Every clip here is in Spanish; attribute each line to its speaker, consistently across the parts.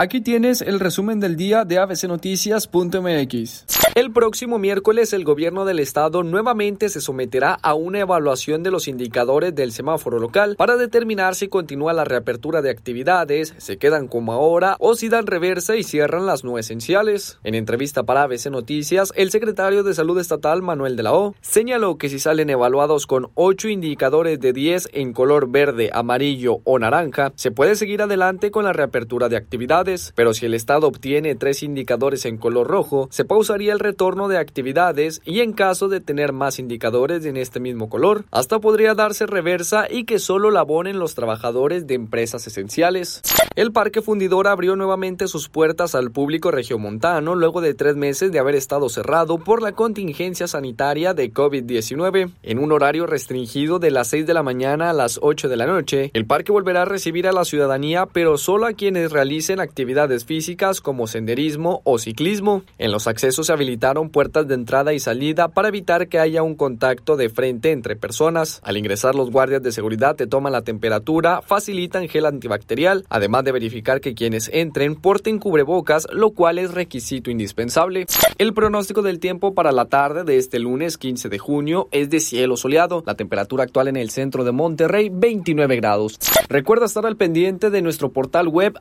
Speaker 1: Aquí tienes el resumen del día de abcnoticias.mx. El próximo miércoles el gobierno del estado nuevamente se someterá a una evaluación de los indicadores del semáforo local para determinar si continúa la reapertura de actividades, se quedan como ahora o si dan reversa y cierran las no esenciales. En entrevista para ABC Noticias, el secretario de Salud Estatal Manuel de la O señaló que si salen evaluados con 8 indicadores de 10 en color verde, amarillo o naranja, se puede seguir adelante con la reapertura de actividades, pero si el estado obtiene tres indicadores en color rojo, se pausaría el retorno de actividades y en caso de tener más indicadores en este mismo color, hasta podría darse reversa y que solo la abonen los trabajadores de empresas esenciales. El parque fundidor abrió nuevamente sus puertas al público regiomontano luego de tres meses de haber estado cerrado por la contingencia sanitaria de COVID-19. En un horario restringido de las 6 de la mañana a las 8 de la noche, el parque volverá a recibir a la ciudadanía, pero solo a quienes realicen actividades físicas como senderismo o ciclismo. En los accesos se habilitaron puertas de entrada y salida para evitar que haya un contacto de frente entre personas. Al ingresar los guardias de seguridad te toman la temperatura, facilitan gel antibacterial, además de verificar que quienes entren porten cubrebocas, lo cual es requisito indispensable. El pronóstico del tiempo para la tarde de este lunes 15 de junio es de cielo soleado. La temperatura actual en el centro de Monterrey 29 grados. Recuerda estar al pendiente de nuestro portal web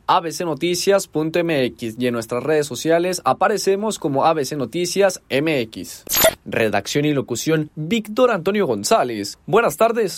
Speaker 1: y en nuestras redes sociales aparecemos como ABC Noticias MX. Redacción y locución Víctor Antonio González. Buenas tardes.